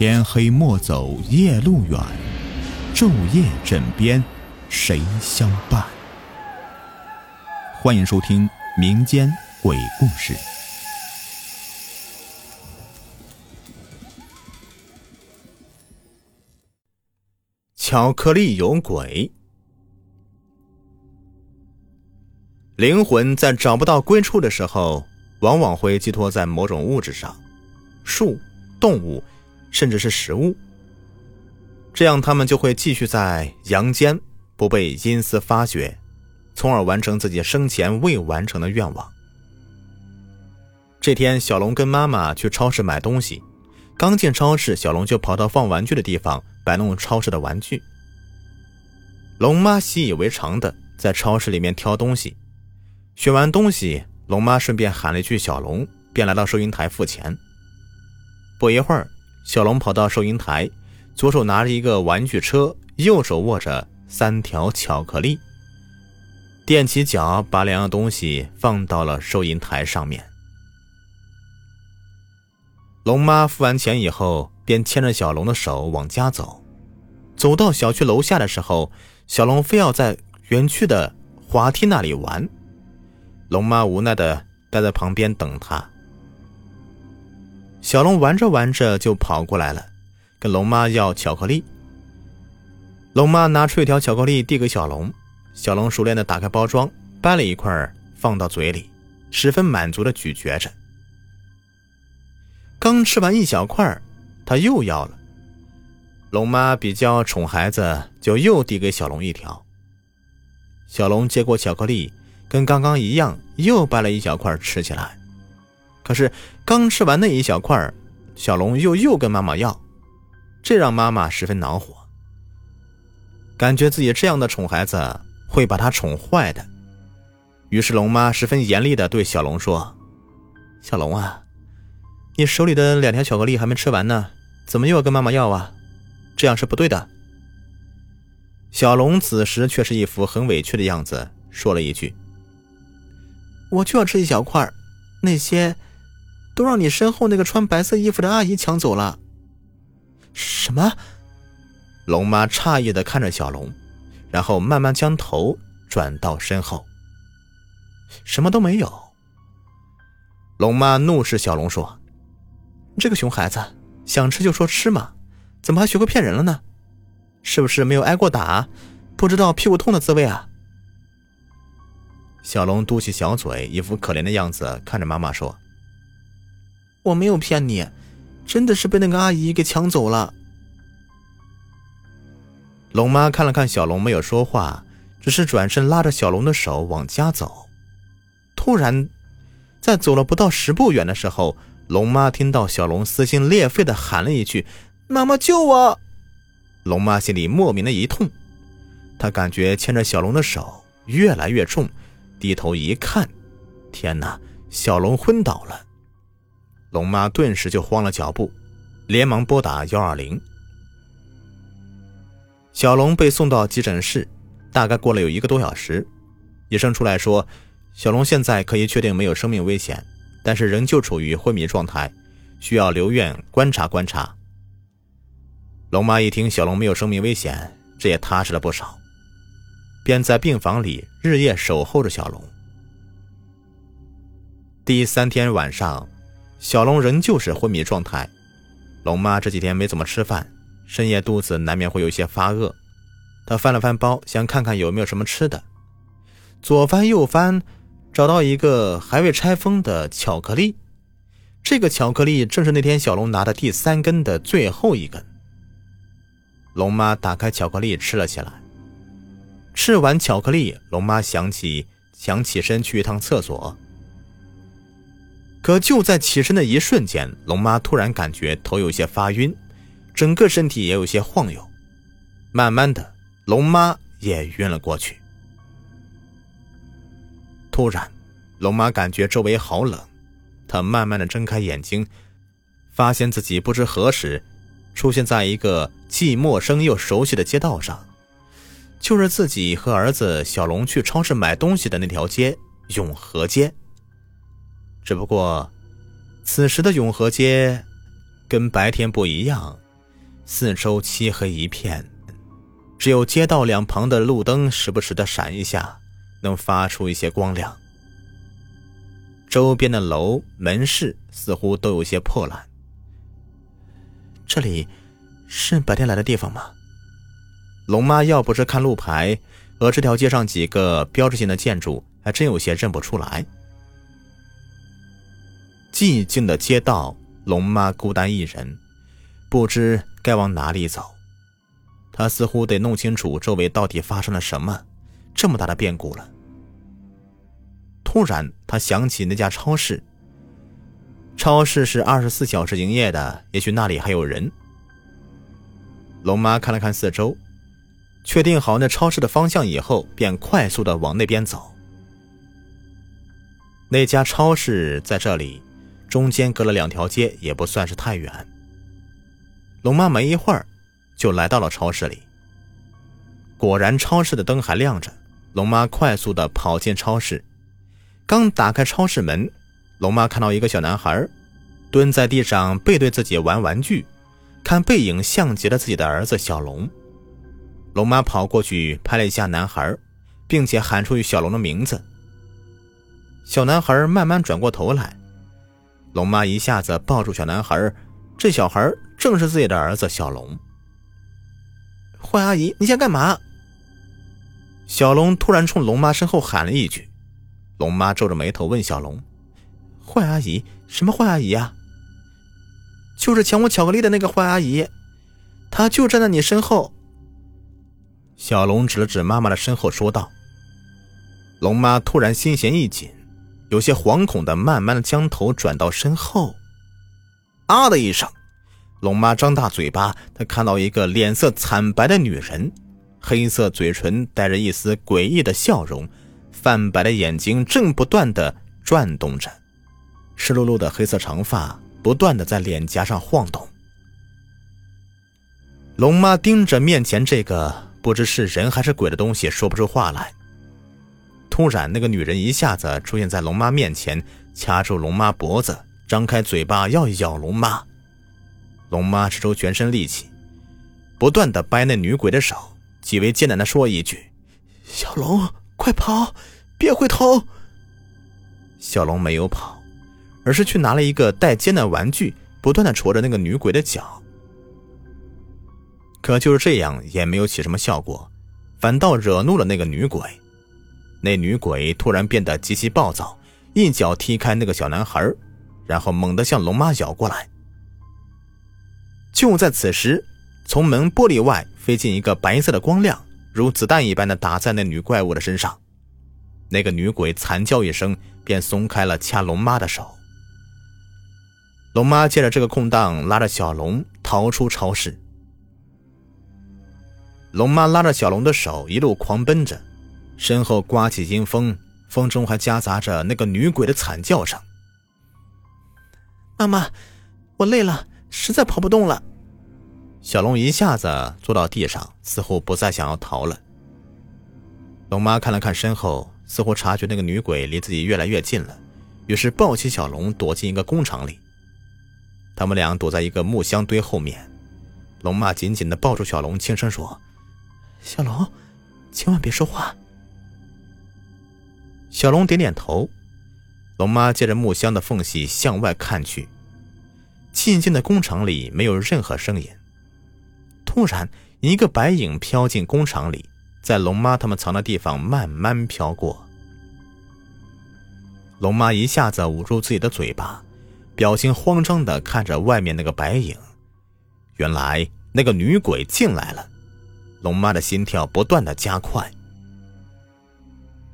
天黑莫走夜路远，昼夜枕边谁相伴？欢迎收听民间鬼故事。巧克力有鬼，灵魂在找不到归处的时候，往往会寄托在某种物质上，树、动物。甚至是食物，这样他们就会继续在阳间，不被阴司发觉，从而完成自己生前未完成的愿望。这天，小龙跟妈妈去超市买东西，刚进超市，小龙就跑到放玩具的地方摆弄超市的玩具。龙妈习以为常的在超市里面挑东西，选完东西，龙妈顺便喊了一句“小龙”，便来到收银台付钱。不一会儿。小龙跑到收银台，左手拿着一个玩具车，右手握着三条巧克力，踮起脚把两样东西放到了收银台上面。龙妈付完钱以后，便牵着小龙的手往家走。走到小区楼下的时候，小龙非要在园区的滑梯那里玩，龙妈无奈的待在旁边等他。小龙玩着玩着就跑过来了，跟龙妈要巧克力。龙妈拿出一条巧克力递给小龙，小龙熟练的打开包装，掰了一块放到嘴里，十分满足的咀嚼着。刚吃完一小块，他又要了。龙妈比较宠孩子，就又递给小龙一条。小龙接过巧克力，跟刚刚一样，又掰了一小块吃起来。可是刚吃完那一小块小龙又又跟妈妈要，这让妈妈十分恼火，感觉自己这样的宠孩子会把他宠坏的。于是龙妈十分严厉的对小龙说：“小龙啊，你手里的两条巧克力还没吃完呢，怎么又要跟妈妈要啊？这样是不对的。”小龙此时却是一副很委屈的样子，说了一句：“我就要吃一小块那些。”都让你身后那个穿白色衣服的阿姨抢走了。什么？龙妈诧异的看着小龙，然后慢慢将头转到身后。什么都没有。龙妈怒视小龙说：“这个熊孩子，想吃就说吃嘛，怎么还学会骗人了呢？是不是没有挨过打，不知道屁股痛的滋味啊？”小龙嘟起小嘴，一副可怜的样子，看着妈妈说。我没有骗你，真的是被那个阿姨给抢走了。龙妈看了看小龙，没有说话，只是转身拉着小龙的手往家走。突然，在走了不到十步远的时候，龙妈听到小龙撕心裂肺的喊了一句：“妈妈救我！”龙妈心里莫名的一痛，她感觉牵着小龙的手越来越重，低头一看，天哪，小龙昏倒了。龙妈顿时就慌了脚步，连忙拨打幺二零。小龙被送到急诊室，大概过了有一个多小时，医生出来说，小龙现在可以确定没有生命危险，但是仍旧处于昏迷状态，需要留院观察观察。龙妈一听小龙没有生命危险，这也踏实了不少，便在病房里日夜守候着小龙。第三天晚上。小龙仍旧是昏迷状态，龙妈这几天没怎么吃饭，深夜肚子难免会有些发饿。她翻了翻包，想看看有没有什么吃的，左翻右翻，找到一个还未拆封的巧克力。这个巧克力正是那天小龙拿的第三根的最后一根。龙妈打开巧克力吃了起来。吃完巧克力，龙妈想起想起身去一趟厕所。可就在起身的一瞬间，龙妈突然感觉头有些发晕，整个身体也有些晃悠。慢慢的，龙妈也晕了过去。突然，龙妈感觉周围好冷，她慢慢的睁开眼睛，发现自己不知何时出现在一个既陌生又熟悉的街道上，就是自己和儿子小龙去超市买东西的那条街——永和街。只不过，此时的永和街跟白天不一样，四周漆黑一片，只有街道两旁的路灯时不时的闪一下，能发出一些光亮。周边的楼门市似乎都有些破烂。这里是白天来的地方吗？龙妈要不是看路牌和这条街上几个标志性的建筑，还真有些认不出来。寂静的街道，龙妈孤单一人，不知该往哪里走。她似乎得弄清楚周围到底发生了什么，这么大的变故了。突然，她想起那家超市。超市是二十四小时营业的，也许那里还有人。龙妈看了看四周。确定好那超市的方向以后，便快速的往那边走。那家超市在这里，中间隔了两条街，也不算是太远。龙妈没一会儿就来到了超市里。果然，超市的灯还亮着。龙妈快速的跑进超市，刚打开超市门，龙妈看到一个小男孩蹲在地上背对自己玩玩具，看背影像极了自己的儿子小龙。龙妈跑过去拍了一下男孩，并且喊出小龙的名字。小男孩慢慢转过头来，龙妈一下子抱住小男孩，这小孩正是自己的儿子小龙。坏阿姨，你想干嘛？小龙突然冲龙妈身后喊了一句。龙妈皱着眉头问小龙：“坏阿姨？什么坏阿姨呀？”“就是抢我巧克力的那个坏阿姨，她就站在你身后。”小龙指了指妈妈的身后，说道：“龙妈突然心弦一紧，有些惶恐的慢慢的将头转到身后。啊的一声，龙妈张大嘴巴，她看到一个脸色惨白的女人，黑色嘴唇带着一丝诡异的笑容，泛白的眼睛正不断的转动着，湿漉漉的黑色长发不断的在脸颊上晃动。龙妈盯着面前这个。”不知是人还是鬼的东西说不出话来。突然，那个女人一下子出现在龙妈面前，掐住龙妈脖子，张开嘴巴要咬龙妈。龙妈使出全身力气，不断的掰那女鬼的手，极为艰难的说一句：“小龙，快跑，别回头。”小龙没有跑，而是去拿了一个带尖的玩具，不断的戳着那个女鬼的脚。可就是这样，也没有起什么效果，反倒惹怒了那个女鬼。那女鬼突然变得极其暴躁，一脚踢开那个小男孩，然后猛地向龙妈咬过来。就在此时，从门玻璃外飞进一个白色的光亮，如子弹一般的打在那女怪物的身上。那个女鬼惨叫一声，便松开了掐龙妈的手。龙妈借着这个空档，拉着小龙逃出超市。龙妈拉着小龙的手，一路狂奔着，身后刮起阴风，风中还夹杂着那个女鬼的惨叫声。妈妈，我累了，实在跑不动了。小龙一下子坐到地上，似乎不再想要逃了。龙妈看了看身后，似乎察觉那个女鬼离自己越来越近了，于是抱起小龙躲进一个工厂里。他们俩躲在一个木箱堆后面，龙妈紧紧地抱住小龙，轻声说。小龙，千万别说话。小龙点点头。龙妈借着木箱的缝隙向外看去，寂静的工厂里没有任何声音。突然，一个白影飘进工厂里，在龙妈他们藏的地方慢慢飘过。龙妈一下子捂住自己的嘴巴，表情慌张的看着外面那个白影。原来那个女鬼进来了。龙妈的心跳不断的加快。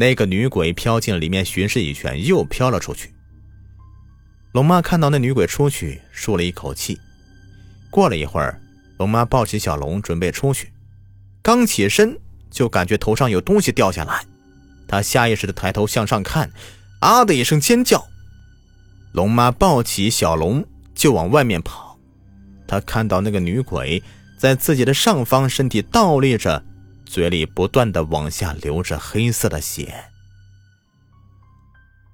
那个女鬼飘进里面巡视一圈，又飘了出去。龙妈看到那女鬼出去，舒了一口气。过了一会儿，龙妈抱起小龙准备出去，刚起身就感觉头上有东西掉下来，她下意识的抬头向上看，啊的一声尖叫。龙妈抱起小龙就往外面跑，她看到那个女鬼。在自己的上方，身体倒立着，嘴里不断的往下流着黑色的血。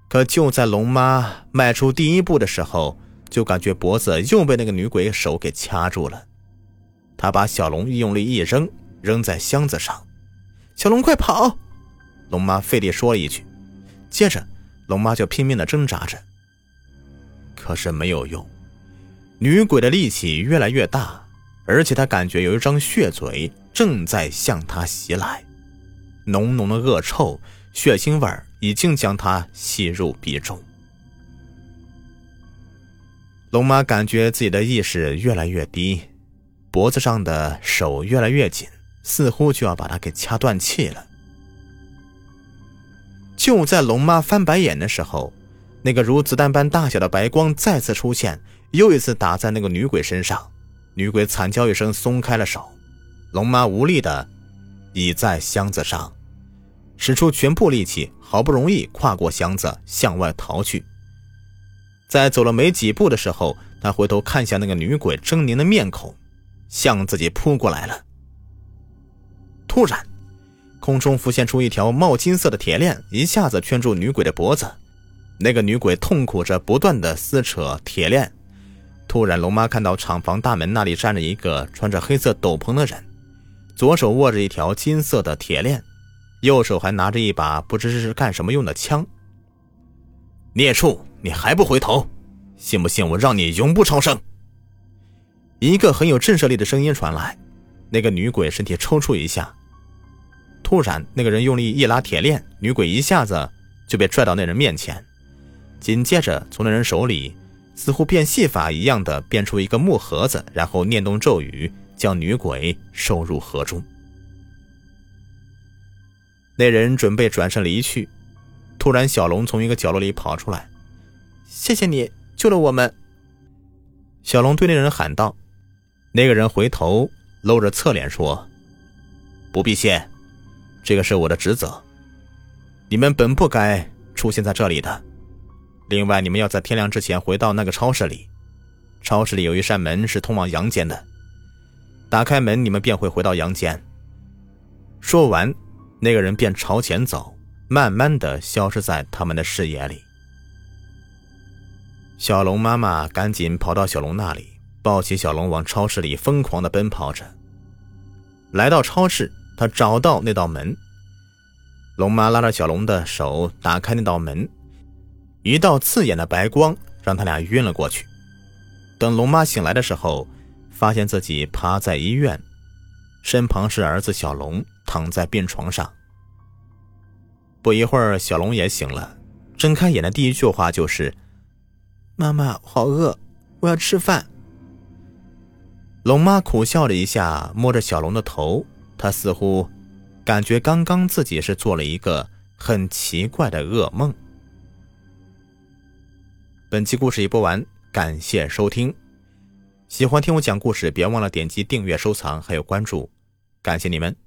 可就在龙妈迈出第一步的时候，就感觉脖子又被那个女鬼手给掐住了。他把小龙用力一扔，扔在箱子上。小龙，快跑！龙妈费力说了一句，接着龙妈就拼命的挣扎着。可是没有用，女鬼的力气越来越大，而且她感觉有一张血嘴正在向他袭来，浓浓的恶臭、血腥味已经将他吸入鼻中。龙妈感觉自己的意识越来越低，脖子上的手越来越紧，似乎就要把他给掐断气了。就在龙妈翻白眼的时候，那个如子弹般大小的白光再次出现，又一次打在那个女鬼身上。女鬼惨叫一声，松开了手。龙妈无力的倚在箱子上，使出全部力气，好不容易跨过箱子向外逃去。在走了没几步的时候，他回头看向那个女鬼狰狞的面孔，向自己扑过来了。突然。空中浮现出一条冒金色的铁链，一下子圈住女鬼的脖子。那个女鬼痛苦着，不断的撕扯铁链。突然，龙妈看到厂房大门那里站着一个穿着黑色斗篷的人，左手握着一条金色的铁链，右手还拿着一把不知是干什么用的枪。孽畜，你还不回头？信不信我让你永不超生？一个很有震慑力的声音传来。那个女鬼身体抽搐一下。突然，那个人用力一拉铁链，女鬼一下子就被拽到那人面前。紧接着，从那人手里似乎变戏法一样的变出一个木盒子，然后念动咒语，将女鬼收入河中。那人准备转身离去，突然，小龙从一个角落里跑出来：“谢谢你救了我们。”小龙对那人喊道。那个人回头露着侧脸说：“不必谢。”这个是我的职责，你们本不该出现在这里的。另外，你们要在天亮之前回到那个超市里，超市里有一扇门是通往阳间的，打开门，你们便会回到阳间。说完，那个人便朝前走，慢慢的消失在他们的视野里。小龙妈妈赶紧跑到小龙那里，抱起小龙往超市里疯狂的奔跑着。来到超市。他找到那道门，龙妈拉着小龙的手打开那道门，一道刺眼的白光让他俩晕了过去。等龙妈醒来的时候，发现自己趴在医院，身旁是儿子小龙躺在病床上。不一会儿，小龙也醒了，睁开眼的第一句话就是：“妈妈，好饿，我要吃饭。”龙妈苦笑了一下，摸着小龙的头。她似乎感觉刚刚自己是做了一个很奇怪的噩梦。本期故事已播完，感谢收听。喜欢听我讲故事，别忘了点击订阅、收藏还有关注，感谢你们。